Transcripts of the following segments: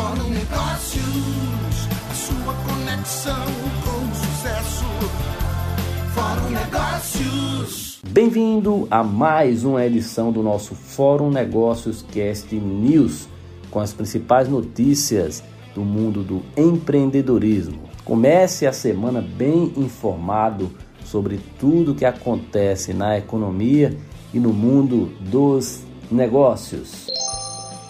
Fórum Negócios, a sua conexão com o sucesso. Fórum Negócios. Bem-vindo a mais uma edição do nosso Fórum Negócios Cast News, com as principais notícias do mundo do empreendedorismo. Comece a semana bem informado sobre tudo que acontece na economia e no mundo dos negócios.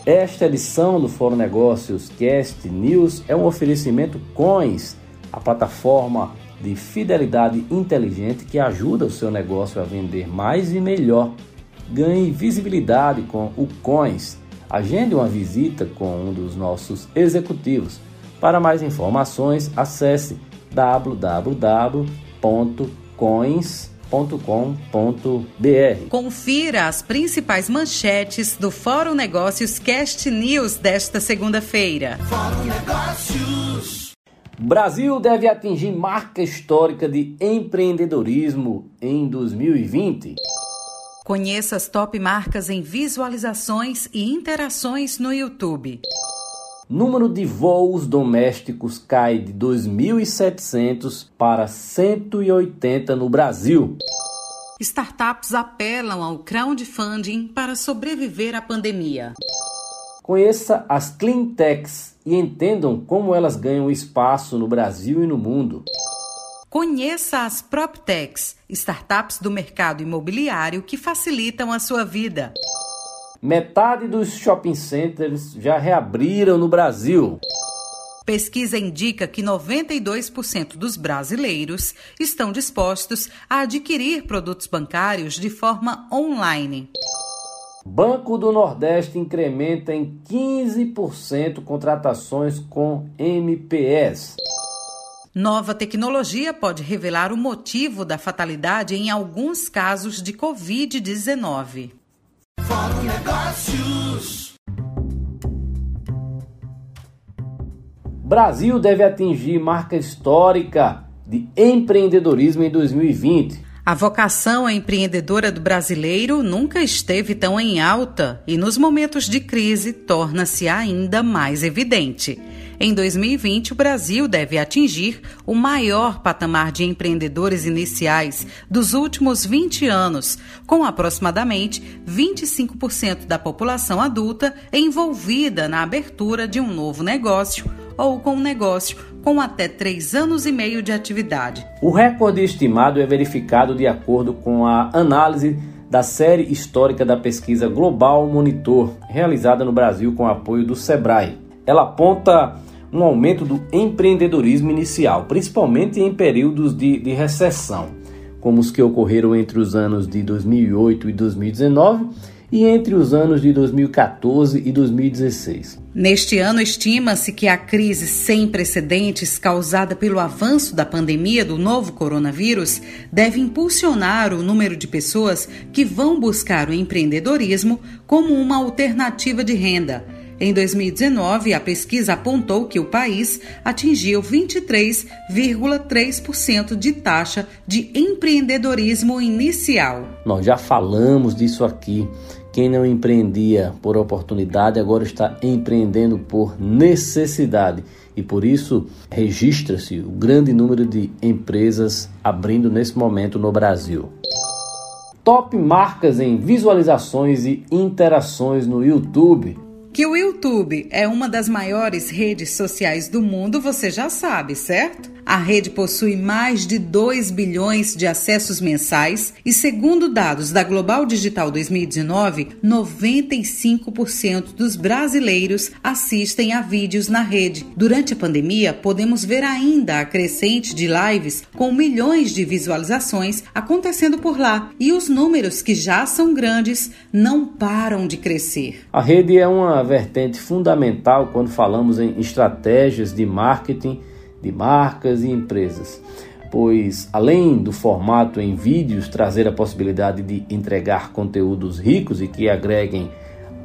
Esta edição do Fórum Negócios Cast News é um oferecimento Coins, a plataforma de fidelidade inteligente que ajuda o seu negócio a vender mais e melhor. Ganhe visibilidade com o Coins. Agende uma visita com um dos nossos executivos. Para mais informações, acesse www.coins.com Confira as principais manchetes do Fórum Negócios Cast News desta segunda-feira. Fórum Negócios. Brasil deve atingir marca histórica de empreendedorismo em 2020. Conheça as top marcas em visualizações e interações no YouTube. Número de voos domésticos cai de 2.700 para 180 no Brasil. Startups apelam ao crowdfunding para sobreviver à pandemia. Conheça as cleantechs e entendam como elas ganham espaço no Brasil e no mundo. Conheça as PropTechs, startups do mercado imobiliário que facilitam a sua vida. Metade dos shopping centers já reabriram no Brasil. Pesquisa indica que 92% dos brasileiros estão dispostos a adquirir produtos bancários de forma online. Banco do Nordeste incrementa em 15% contratações com MPS. Nova tecnologia pode revelar o motivo da fatalidade em alguns casos de Covid-19. Negócios. Brasil deve atingir marca histórica de empreendedorismo em 2020. A vocação empreendedora do brasileiro nunca esteve tão em alta e, nos momentos de crise, torna-se ainda mais evidente. Em 2020, o Brasil deve atingir o maior patamar de empreendedores iniciais dos últimos 20 anos, com aproximadamente 25% da população adulta envolvida na abertura de um novo negócio ou com um negócio com até três anos e meio de atividade. O recorde estimado é verificado de acordo com a análise da série histórica da pesquisa Global Monitor, realizada no Brasil com apoio do Sebrae. Ela aponta um aumento do empreendedorismo inicial, principalmente em períodos de, de recessão, como os que ocorreram entre os anos de 2008 e 2019 e entre os anos de 2014 e 2016. Neste ano, estima-se que a crise sem precedentes causada pelo avanço da pandemia do novo coronavírus deve impulsionar o número de pessoas que vão buscar o empreendedorismo como uma alternativa de renda em 2019, a pesquisa apontou que o país atingiu 23,3% de taxa de empreendedorismo inicial. Nós já falamos disso aqui. Quem não empreendia por oportunidade agora está empreendendo por necessidade e por isso registra-se o grande número de empresas abrindo nesse momento no Brasil. Top marcas em visualizações e interações no YouTube. Que o YouTube é uma das maiores redes sociais do mundo, você já sabe, certo? A rede possui mais de 2 bilhões de acessos mensais e, segundo dados da Global Digital 2019, 95% dos brasileiros assistem a vídeos na rede. Durante a pandemia, podemos ver ainda a crescente de lives com milhões de visualizações acontecendo por lá e os números que já são grandes não param de crescer. A rede é uma vertente fundamental quando falamos em estratégias de marketing de marcas e empresas, pois além do formato em vídeos trazer a possibilidade de entregar conteúdos ricos e que agreguem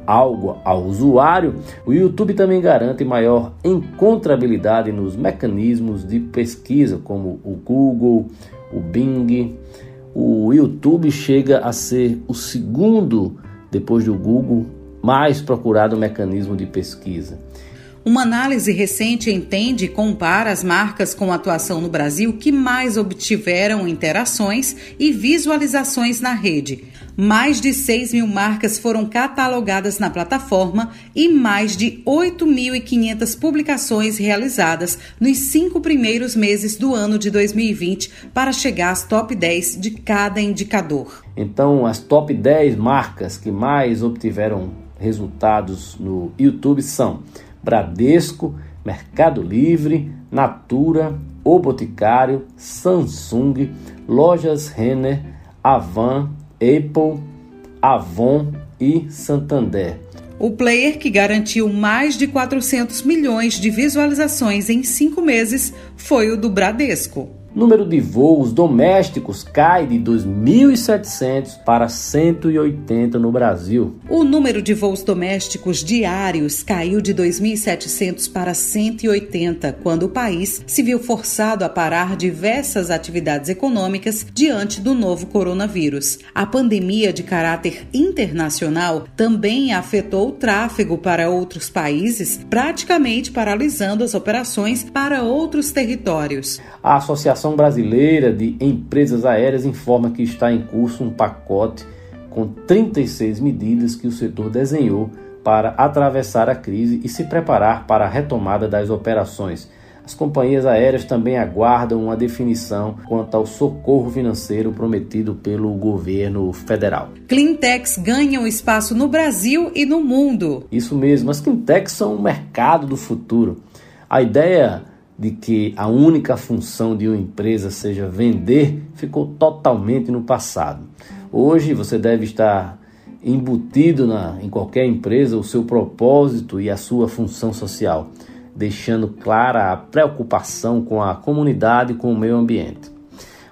algo ao usuário, o YouTube também garante maior encontrabilidade nos mecanismos de pesquisa, como o Google, o Bing. O YouTube chega a ser o segundo, depois do Google, mais procurado mecanismo de pesquisa. Uma análise recente entende e compara as marcas com atuação no Brasil que mais obtiveram interações e visualizações na rede. Mais de 6 mil marcas foram catalogadas na plataforma e mais de 8.500 publicações realizadas nos cinco primeiros meses do ano de 2020 para chegar às top 10 de cada indicador. Então, as top 10 marcas que mais obtiveram resultados no YouTube são Bradesco, Mercado Livre, Natura, O Boticário, Samsung, Lojas Renner, Avan, Apple, Avon e Santander. O player que garantiu mais de 400 milhões de visualizações em cinco meses foi o do Bradesco número de voos domésticos cai de 2.700 para 180 no Brasil. O número de voos domésticos diários caiu de 2.700 para 180, quando o país se viu forçado a parar diversas atividades econômicas diante do novo coronavírus. A pandemia de caráter internacional também afetou o tráfego para outros países, praticamente paralisando as operações para outros territórios. A Associação Associação Brasileira de Empresas Aéreas informa que está em curso um pacote com 36 medidas que o setor desenhou para atravessar a crise e se preparar para a retomada das operações. As companhias aéreas também aguardam uma definição quanto ao socorro financeiro prometido pelo governo federal. Cleantechs ganham espaço no Brasil e no mundo. Isso mesmo, as cleantechs são o mercado do futuro. A ideia de que a única função de uma empresa seja vender ficou totalmente no passado. Hoje você deve estar embutido na, em qualquer empresa o seu propósito e a sua função social, deixando clara a preocupação com a comunidade e com o meio ambiente.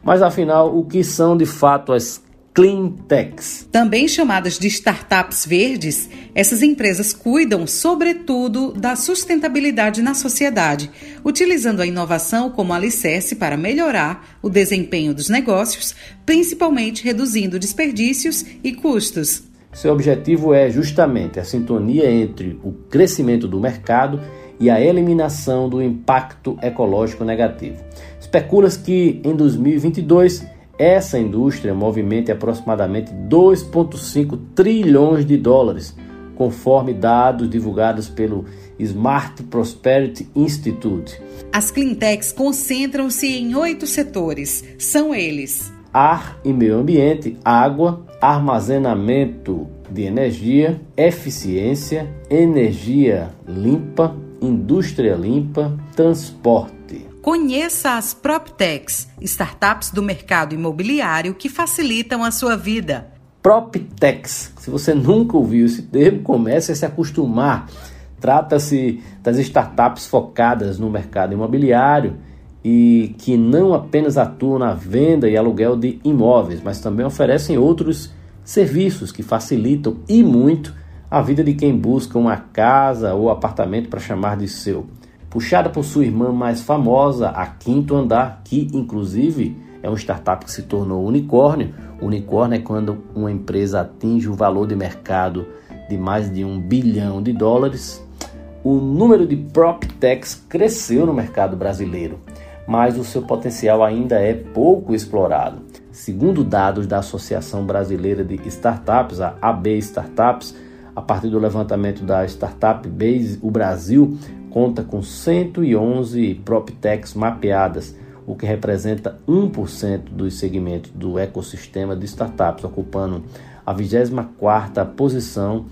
Mas afinal, o que são de fato as Clean Techs. Também chamadas de startups verdes, essas empresas cuidam, sobretudo, da sustentabilidade na sociedade, utilizando a inovação como alicerce para melhorar o desempenho dos negócios, principalmente reduzindo desperdícios e custos. Seu objetivo é justamente a sintonia entre o crescimento do mercado e a eliminação do impacto ecológico negativo. Especula-se que em 2022 essa indústria movimenta aproximadamente 2,5 trilhões de dólares, conforme dados divulgados pelo Smart Prosperity Institute. As cleantechs concentram-se em oito setores. São eles: ar e meio ambiente, água, armazenamento de energia, eficiência, energia limpa, indústria limpa, transporte. Conheça as PropTechs, startups do mercado imobiliário que facilitam a sua vida. PropTechs, se você nunca ouviu esse termo, comece a se acostumar. Trata-se das startups focadas no mercado imobiliário e que não apenas atuam na venda e aluguel de imóveis, mas também oferecem outros serviços que facilitam e muito a vida de quem busca uma casa ou apartamento para chamar de seu puxada por sua irmã mais famosa, a Quinto Andar, que inclusive é uma startup que se tornou unicórnio. Unicórnio é quando uma empresa atinge o valor de mercado de mais de um bilhão de dólares. O número de PropTechs cresceu no mercado brasileiro, mas o seu potencial ainda é pouco explorado. Segundo dados da Associação Brasileira de Startups, a AB Startups, a partir do levantamento da Startup Base, o Brasil conta com 111 PropTechs mapeadas, o que representa 1% dos segmentos do ecossistema de startups, ocupando a 24ª posição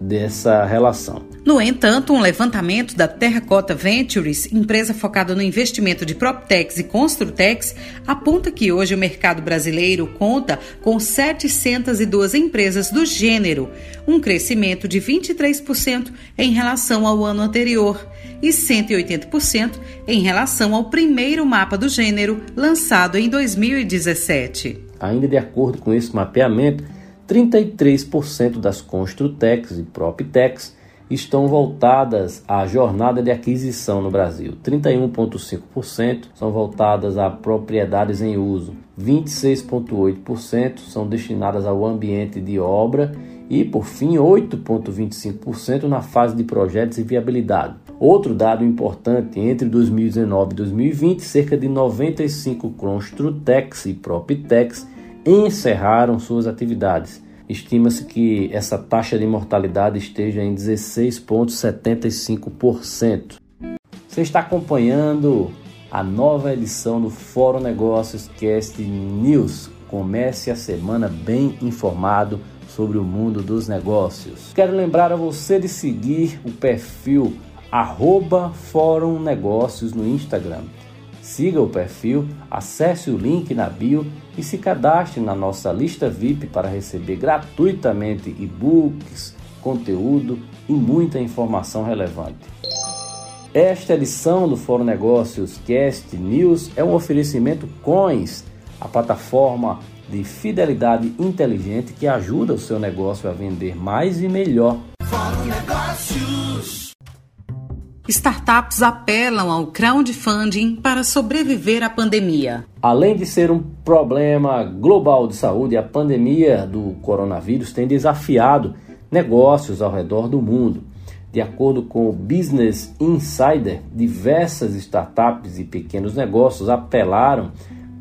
dessa relação. No entanto, um levantamento da Terracota Ventures, empresa focada no investimento de PropTechs e Construtex, aponta que hoje o mercado brasileiro conta com 702 empresas do gênero, um crescimento de 23% em relação ao ano anterior e 180% em relação ao primeiro mapa do gênero lançado em 2017. Ainda de acordo com esse mapeamento, 33% das Construtex e PropTechs estão voltadas à jornada de aquisição no Brasil. 31,5% são voltadas a propriedades em uso. 26,8% são destinadas ao ambiente de obra e, por fim, 8,25% na fase de projetos e viabilidade. Outro dado importante, entre 2019 e 2020, cerca de 95 Construtex e Proptex encerraram suas atividades. Estima-se que essa taxa de mortalidade esteja em 16,75%. Você está acompanhando a nova edição do Fórum Negócios Cast News. Comece a semana bem informado sobre o mundo dos negócios. Quero lembrar a você de seguir o perfil Fórum Negócios no Instagram. Siga o perfil, acesse o link na bio e se cadastre na nossa lista VIP para receber gratuitamente e-books, conteúdo e muita informação relevante. Esta edição do Fórum Negócios Cast News é um oferecimento Coins, a plataforma de fidelidade inteligente que ajuda o seu negócio a vender mais e melhor. Fórum Negócios. Startups apelam ao crowdfunding para sobreviver à pandemia. Além de ser um problema global de saúde, a pandemia do coronavírus tem desafiado negócios ao redor do mundo. De acordo com o Business Insider, diversas startups e pequenos negócios apelaram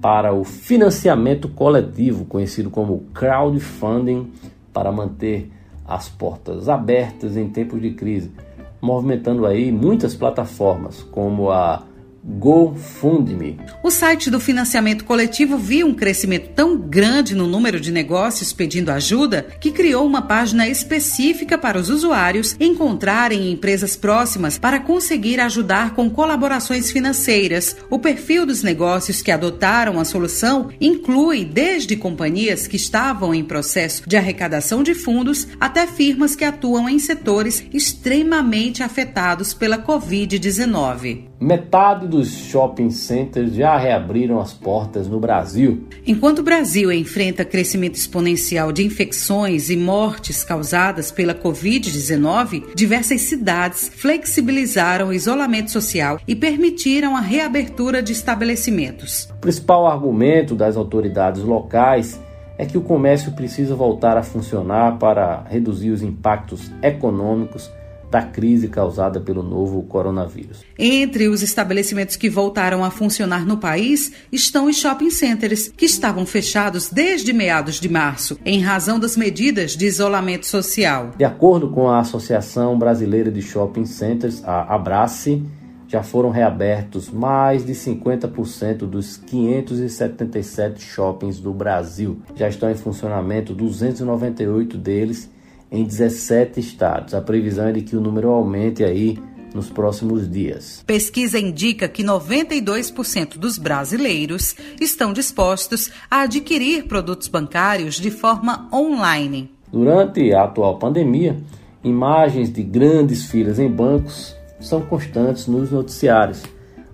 para o financiamento coletivo, conhecido como crowdfunding, para manter as portas abertas em tempos de crise movimentando aí muitas plataformas, como a GoFundMe. O site do financiamento coletivo viu um crescimento tão grande no número de negócios pedindo ajuda que criou uma página específica para os usuários encontrarem empresas próximas para conseguir ajudar com colaborações financeiras. O perfil dos negócios que adotaram a solução inclui desde companhias que estavam em processo de arrecadação de fundos até firmas que atuam em setores extremamente afetados pela Covid-19. Metade dos shopping centers já reabriram as portas no Brasil. Enquanto o Brasil enfrenta crescimento exponencial de infecções e mortes causadas pela Covid-19, diversas cidades flexibilizaram o isolamento social e permitiram a reabertura de estabelecimentos. O principal argumento das autoridades locais é que o comércio precisa voltar a funcionar para reduzir os impactos econômicos da crise causada pelo novo coronavírus. Entre os estabelecimentos que voltaram a funcionar no país estão os shopping centers, que estavam fechados desde meados de março, em razão das medidas de isolamento social. De acordo com a Associação Brasileira de Shopping Centers, a Abrace, já foram reabertos mais de 50% dos 577 shoppings do Brasil. Já estão em funcionamento 298 deles em 17 estados. A previsão é de que o número aumente aí nos próximos dias. Pesquisa indica que 92% dos brasileiros estão dispostos a adquirir produtos bancários de forma online. Durante a atual pandemia, imagens de grandes filas em bancos são constantes nos noticiários.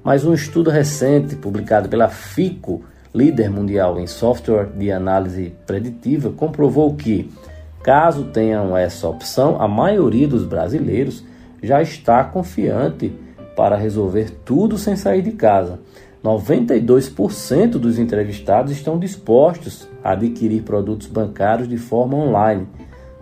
Mas um estudo recente publicado pela FICO, líder mundial em software de análise preditiva, comprovou que Caso tenham essa opção, a maioria dos brasileiros já está confiante para resolver tudo sem sair de casa. 92% dos entrevistados estão dispostos a adquirir produtos bancários de forma online.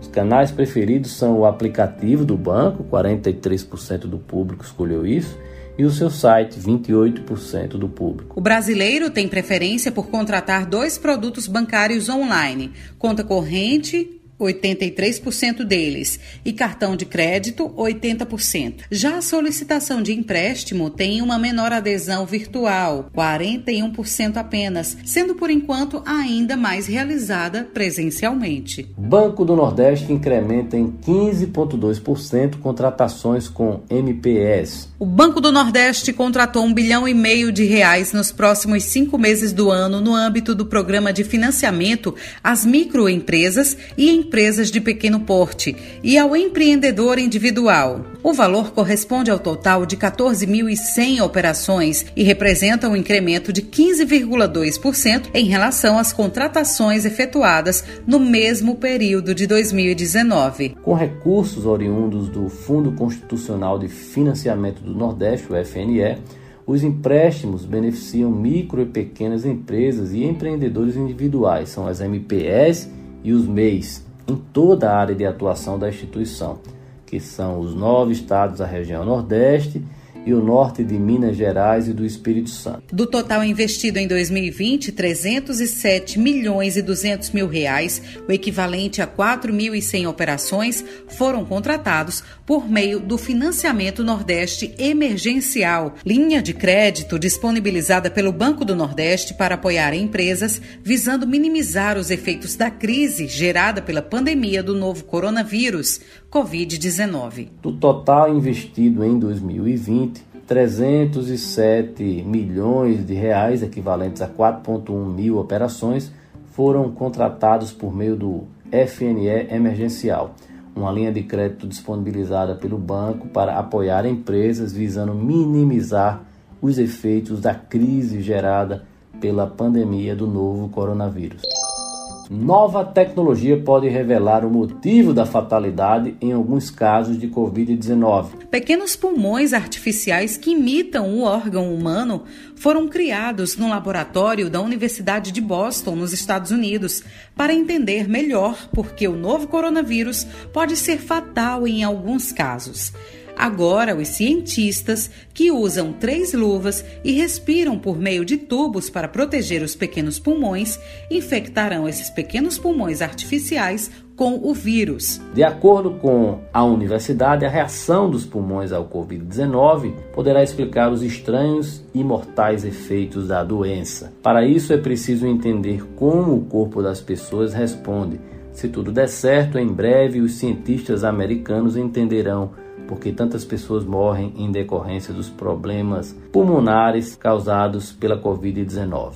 Os canais preferidos são o aplicativo do banco, 43% do público escolheu isso, e o seu site, 28% do público. O brasileiro tem preferência por contratar dois produtos bancários online: conta corrente 83% deles, e cartão de crédito, 80%. Já a solicitação de empréstimo tem uma menor adesão virtual, 41% apenas, sendo por enquanto ainda mais realizada presencialmente. Banco do Nordeste incrementa em 15,2% contratações com MPS. O Banco do Nordeste contratou um bilhão e meio de reais nos próximos cinco meses do ano no âmbito do programa de financiamento às microempresas e em empresas de pequeno porte e ao empreendedor individual. O valor corresponde ao total de 14.100 operações e representa um incremento de 15,2% em relação às contratações efetuadas no mesmo período de 2019. Com recursos oriundos do Fundo Constitucional de Financiamento do Nordeste, o FNE, os empréstimos beneficiam micro e pequenas empresas e empreendedores individuais, são as MPS e os MEIs em toda a área de atuação da instituição. que são os nove estados da região Nordeste e o norte de Minas Gerais e do Espírito Santo. Do total investido em 2020, 307 milhões e 200 mil reais, o equivalente a 4.100 operações, foram contratados por meio do Financiamento Nordeste Emergencial, linha de crédito disponibilizada pelo Banco do Nordeste para apoiar empresas visando minimizar os efeitos da crise gerada pela pandemia do novo coronavírus, Covid-19. Do total investido em 2020, 307 milhões de reais, equivalentes a 4,1 mil operações, foram contratados por meio do FNE emergencial, uma linha de crédito disponibilizada pelo banco para apoiar empresas visando minimizar os efeitos da crise gerada pela pandemia do novo coronavírus. Nova tecnologia pode revelar o motivo da fatalidade em alguns casos de Covid-19. Pequenos pulmões artificiais que imitam o órgão humano foram criados no laboratório da Universidade de Boston, nos Estados Unidos, para entender melhor por que o novo coronavírus pode ser fatal em alguns casos. Agora, os cientistas, que usam três luvas e respiram por meio de tubos para proteger os pequenos pulmões, infectarão esses pequenos pulmões artificiais com o vírus. De acordo com a universidade, a reação dos pulmões ao Covid-19 poderá explicar os estranhos e mortais efeitos da doença. Para isso, é preciso entender como o corpo das pessoas responde. Se tudo der certo, em breve os cientistas americanos entenderão porque tantas pessoas morrem em decorrência dos problemas pulmonares causados pela Covid-19.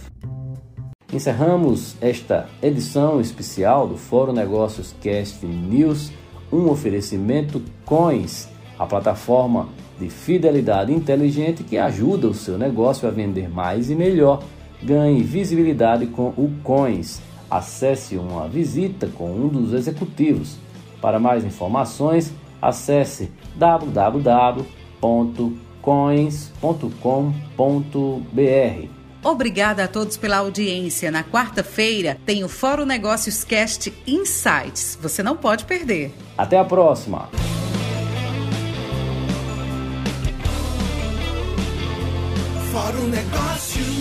Encerramos esta edição especial do Fórum Negócios Cast News, um oferecimento Coins, a plataforma de fidelidade inteligente que ajuda o seu negócio a vender mais e melhor. Ganhe visibilidade com o Coins. Acesse uma visita com um dos executivos. Para mais informações, acesse www.coins.com.br. Obrigada a todos pela audiência. Na quarta-feira tem o Fórum Negócios Cast Insights. Você não pode perder. Até a próxima. Fórum Negócios.